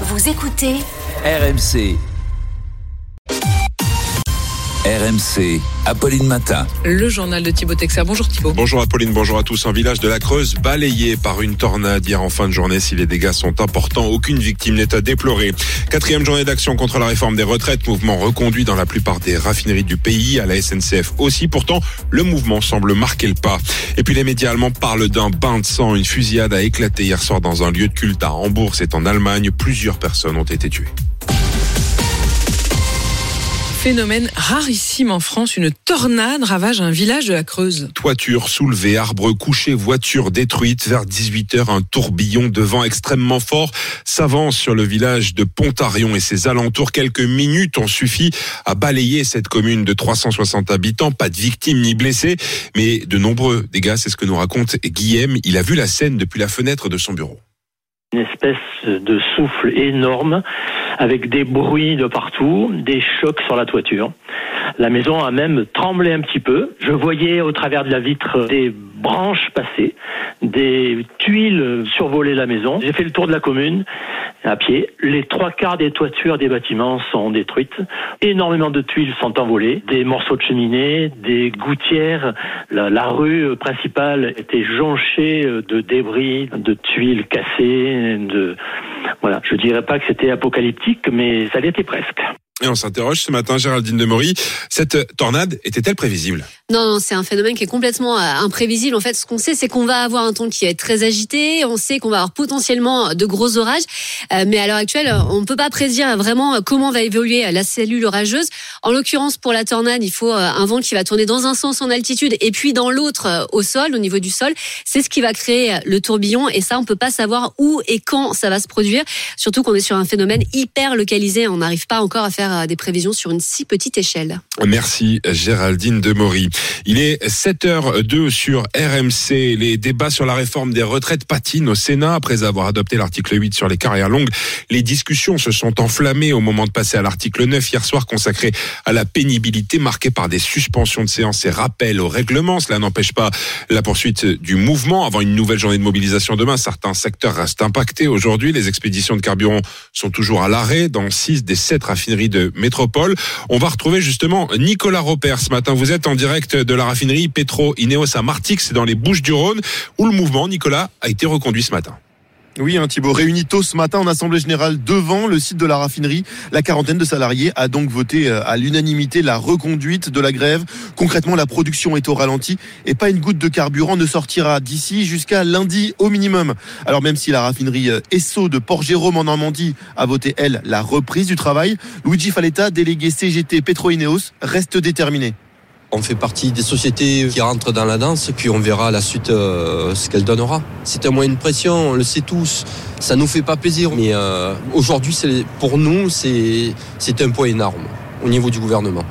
Vous écoutez RMC. RMC, Apolline Matin. Le journal de Thibaut Texer. Bonjour Thibaut. Bonjour Apolline, bonjour à tous. Un village de la Creuse balayé par une tornade hier en fin de journée. Si les dégâts sont importants, aucune victime n'est à déplorer. Quatrième journée d'action contre la réforme des retraites, mouvement reconduit dans la plupart des raffineries du pays, à la SNCF aussi. Pourtant, le mouvement semble marquer le pas. Et puis les médias allemands parlent d'un bain de sang. Une fusillade a éclaté hier soir dans un lieu de culte à Hambourg, c'est en Allemagne. Plusieurs personnes ont été tuées phénomène rarissime en France. Une tornade ravage un village de la Creuse. Toiture soulevée, arbres couchés, voitures détruites. Vers 18h, un tourbillon de vent extrêmement fort s'avance sur le village de Pontarion et ses alentours. Quelques minutes ont suffi à balayer cette commune de 360 habitants. Pas de victimes ni blessés, mais de nombreux dégâts. C'est ce que nous raconte Guillaume. Il a vu la scène depuis la fenêtre de son bureau. Une espèce de souffle énorme avec des bruits de partout, des chocs sur la toiture. La maison a même tremblé un petit peu. Je voyais au travers de la vitre des branches passer, des tuiles survoler la maison. J'ai fait le tour de la commune à pied. Les trois quarts des toitures des bâtiments sont détruites. Énormément de tuiles sont envolées, des morceaux de cheminée, des gouttières. La, rue principale était jonchée de débris, de tuiles cassées, de voilà. Je dirais pas que c'était apocalyptique, mais ça l'était presque. Et on s'interroge ce matin, Géraldine de Maury, cette tornade était-elle prévisible? Non, non c'est un phénomène qui est complètement euh, imprévisible. En fait, ce qu'on sait, c'est qu'on va avoir un temps qui être très agité. On sait qu'on va avoir potentiellement de gros orages. Euh, mais à l'heure actuelle, on ne peut pas prédire vraiment comment va évoluer la cellule orageuse. En l'occurrence, pour la tornade, il faut euh, un vent qui va tourner dans un sens en altitude et puis dans l'autre au sol, au niveau du sol. C'est ce qui va créer le tourbillon. Et ça, on peut pas savoir où et quand ça va se produire. Surtout qu'on est sur un phénomène hyper localisé. On n'arrive pas encore à faire des prévisions sur une si petite échelle. Merci Géraldine Demory. Il est 7h02 sur RMC. Les débats sur la réforme des retraites patinent au Sénat après avoir adopté l'article 8 sur les carrières longues. Les discussions se sont enflammées au moment de passer à l'article 9 hier soir consacré à la pénibilité marquée par des suspensions de séance et rappels au règlement. Cela n'empêche pas la poursuite du mouvement avant une nouvelle journée de mobilisation demain. Certains secteurs restent impactés aujourd'hui. Les expéditions de carburant sont toujours à l'arrêt dans 6 des 7 raffineries de métropole. On va retrouver justement Nicolas Roper ce matin. Vous êtes en direct de la raffinerie Petro Ineos à Martix, dans les Bouches du Rhône, où le mouvement, Nicolas, a été reconduit ce matin. Oui, un hein, Thibaut réuni tôt ce matin en assemblée générale devant le site de la raffinerie. La quarantaine de salariés a donc voté euh, à l'unanimité la reconduite de la grève. Concrètement, la production est au ralenti et pas une goutte de carburant ne sortira d'ici jusqu'à lundi au minimum. Alors même si la raffinerie euh, Esso de Port-Jérôme en Normandie a voté, elle, la reprise du travail, Luigi Faletta, délégué CGT Petro-Ineos, reste déterminé. On fait partie des sociétés qui rentrent dans la danse, puis on verra la suite euh, ce qu'elle donnera. C'est un moyen de pression, on le sait tous. Ça nous fait pas plaisir, mais euh, aujourd'hui, pour nous, c'est un point énorme au niveau du gouvernement.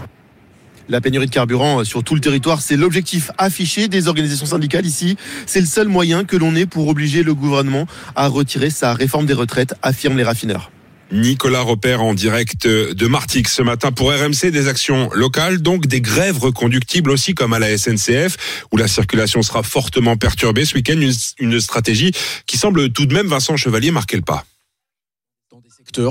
La pénurie de carburant euh, sur tout le territoire, c'est l'objectif affiché des organisations syndicales ici. C'est le seul moyen que l'on ait pour obliger le gouvernement à retirer sa réforme des retraites, affirment les raffineurs. Nicolas Repère en direct de Martix ce matin pour RMC des actions locales, donc des grèves reconductibles aussi comme à la SNCF où la circulation sera fortement perturbée ce week-end. Une, stratégie qui semble tout de même, Vincent Chevalier, marquer le pas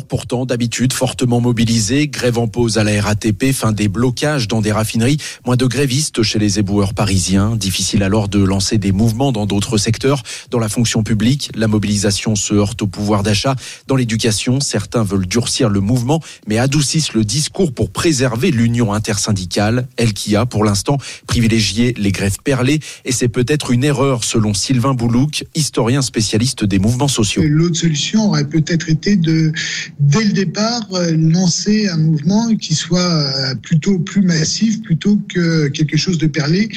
pourtant d'habitude fortement mobilisés. Grève en pause à la RATP, fin des blocages dans des raffineries, moins de grévistes chez les éboueurs parisiens. Difficile alors de lancer des mouvements dans d'autres secteurs. Dans la fonction publique, la mobilisation se heurte au pouvoir d'achat. Dans l'éducation, certains veulent durcir le mouvement, mais adoucissent le discours pour préserver l'union intersyndicale, elle qui a pour l'instant privilégié les grèves perlées. Et c'est peut-être une erreur selon Sylvain Boulouk, historien spécialiste des mouvements sociaux. L'autre solution aurait peut-être été de dès le départ, euh, lancer un mouvement qui soit euh, plutôt plus massif plutôt que quelque chose de perlé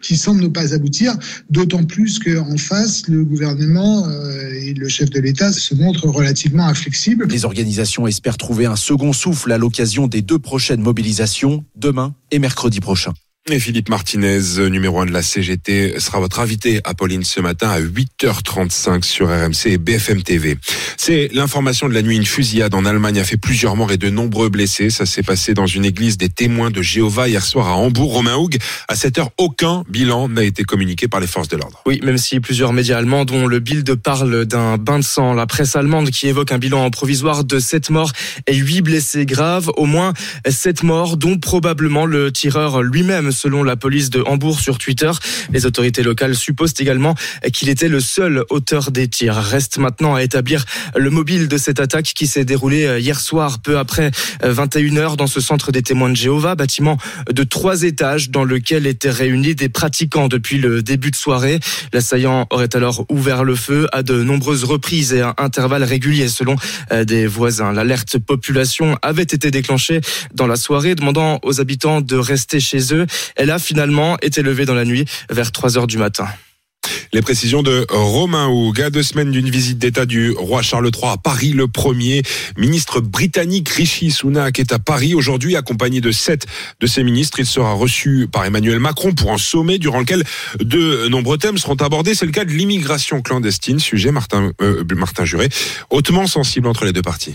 qui semble ne pas aboutir, d'autant plus qu'en face, le gouvernement euh, et le chef de l'État se montrent relativement inflexibles. Les organisations espèrent trouver un second souffle à l'occasion des deux prochaines mobilisations, demain et mercredi prochain. Et Philippe Martinez, numéro 1 de la CGT, sera votre invité, Apolline, ce matin à 8h35 sur RMC et BFM TV. C'est l'information de la nuit. Une fusillade en Allemagne a fait plusieurs morts et de nombreux blessés. Ça s'est passé dans une église des témoins de Jéhovah hier soir à Hambourg. Romain Houg, à cette heure, aucun bilan n'a été communiqué par les forces de l'ordre. Oui, même si plusieurs médias allemands, dont le Bild, parlent d'un bain de sang. La presse allemande qui évoque un bilan provisoire de 7 morts et 8 blessés graves. Au moins 7 morts, dont probablement le tireur lui-même selon la police de Hambourg sur Twitter. Les autorités locales supposent également qu'il était le seul auteur des tirs. Reste maintenant à établir le mobile de cette attaque qui s'est déroulée hier soir, peu après 21h, dans ce centre des témoins de Jéhovah, bâtiment de trois étages dans lequel étaient réunis des pratiquants depuis le début de soirée. L'assaillant aurait alors ouvert le feu à de nombreuses reprises et à intervalles réguliers selon des voisins. L'alerte population avait été déclenchée dans la soirée, demandant aux habitants de rester chez eux. Elle a finalement été levée dans la nuit vers 3 heures du matin. Les précisions de Romain Houg. À deux semaines d'une visite d'État du roi Charles III à Paris, le premier ministre britannique Rishi Sunak est à Paris aujourd'hui, accompagné de sept de ses ministres. Il sera reçu par Emmanuel Macron pour un sommet durant lequel de nombreux thèmes seront abordés. C'est le cas de l'immigration clandestine, sujet Martin, euh, Martin Juré, hautement sensible entre les deux parties.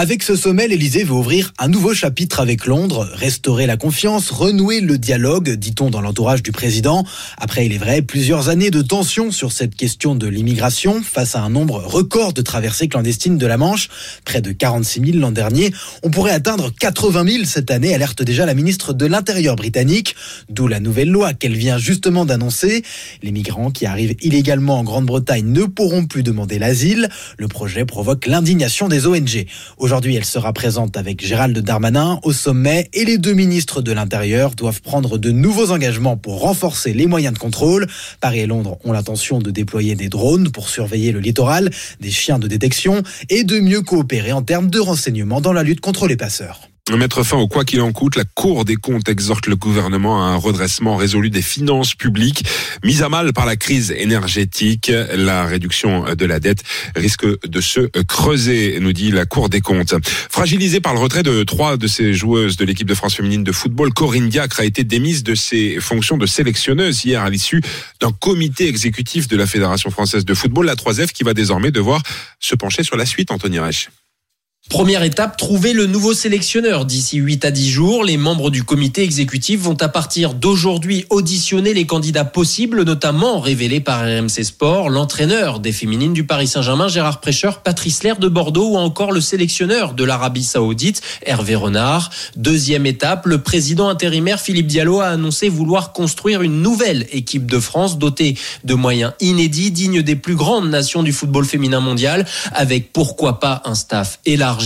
Avec ce sommet, l'Elysée veut ouvrir un nouveau chapitre avec Londres, restaurer la confiance, renouer le dialogue, dit-on dans l'entourage du président. Après, il est vrai, plusieurs années de tension sur cette question de l'immigration face à un nombre record de traversées clandestines de la Manche, près de 46 000 l'an dernier. On pourrait atteindre 80 000 cette année, alerte déjà la ministre de l'Intérieur britannique, d'où la nouvelle loi qu'elle vient justement d'annoncer. Les migrants qui arrivent illégalement en Grande-Bretagne ne pourront plus demander l'asile. Le projet provoque l'indignation des ONG. Aujourd'hui, elle sera présente avec Gérald Darmanin au sommet et les deux ministres de l'Intérieur doivent prendre de nouveaux engagements pour renforcer les moyens de contrôle. Paris et Londres ont l'intention de déployer des drones pour surveiller le littoral, des chiens de détection et de mieux coopérer en termes de renseignement dans la lutte contre les passeurs. Mettre fin au quoi qu'il en coûte, la Cour des comptes exhorte le gouvernement à un redressement résolu des finances publiques mises à mal par la crise énergétique. La réduction de la dette risque de se creuser, nous dit la Cour des comptes. Fragilisée par le retrait de trois de ses joueuses de l'équipe de France féminine de football, Corinne Diacre a été démise de ses fonctions de sélectionneuse hier à l'issue d'un comité exécutif de la Fédération française de football, la 3F, qui va désormais devoir se pencher sur la suite, Anthony Reich. Première étape, trouver le nouveau sélectionneur. D'ici 8 à 10 jours, les membres du comité exécutif vont à partir d'aujourd'hui auditionner les candidats possibles, notamment révélés par RMC Sport, l'entraîneur des féminines du Paris Saint-Germain, Gérard Prêcheur, Patrice Lair de Bordeaux ou encore le sélectionneur de l'Arabie Saoudite, Hervé Renard. Deuxième étape, le président intérimaire Philippe Diallo a annoncé vouloir construire une nouvelle équipe de France dotée de moyens inédits, dignes des plus grandes nations du football féminin mondial, avec pourquoi pas un staff élargi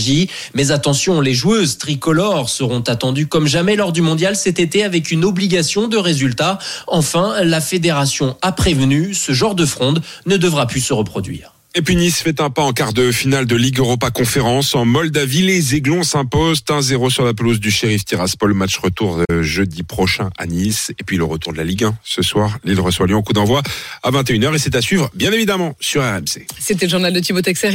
mais attention, les joueuses tricolores seront attendues comme jamais lors du mondial cet été avec une obligation de résultat. Enfin, la fédération a prévenu, ce genre de fronde ne devra plus se reproduire. Et puis Nice fait un pas en quart de finale de Ligue Europa Conférence. En Moldavie, les Aiglons s'imposent 1-0 sur la pelouse du Sheriff Tiraspol. Match retour jeudi prochain à Nice. Et puis le retour de la Ligue 1 ce soir. Lille reçoit Lyon. Coup d'envoi à 21h et c'est à suivre, bien évidemment, sur RMC. C'était le journal de Thibaut Texer.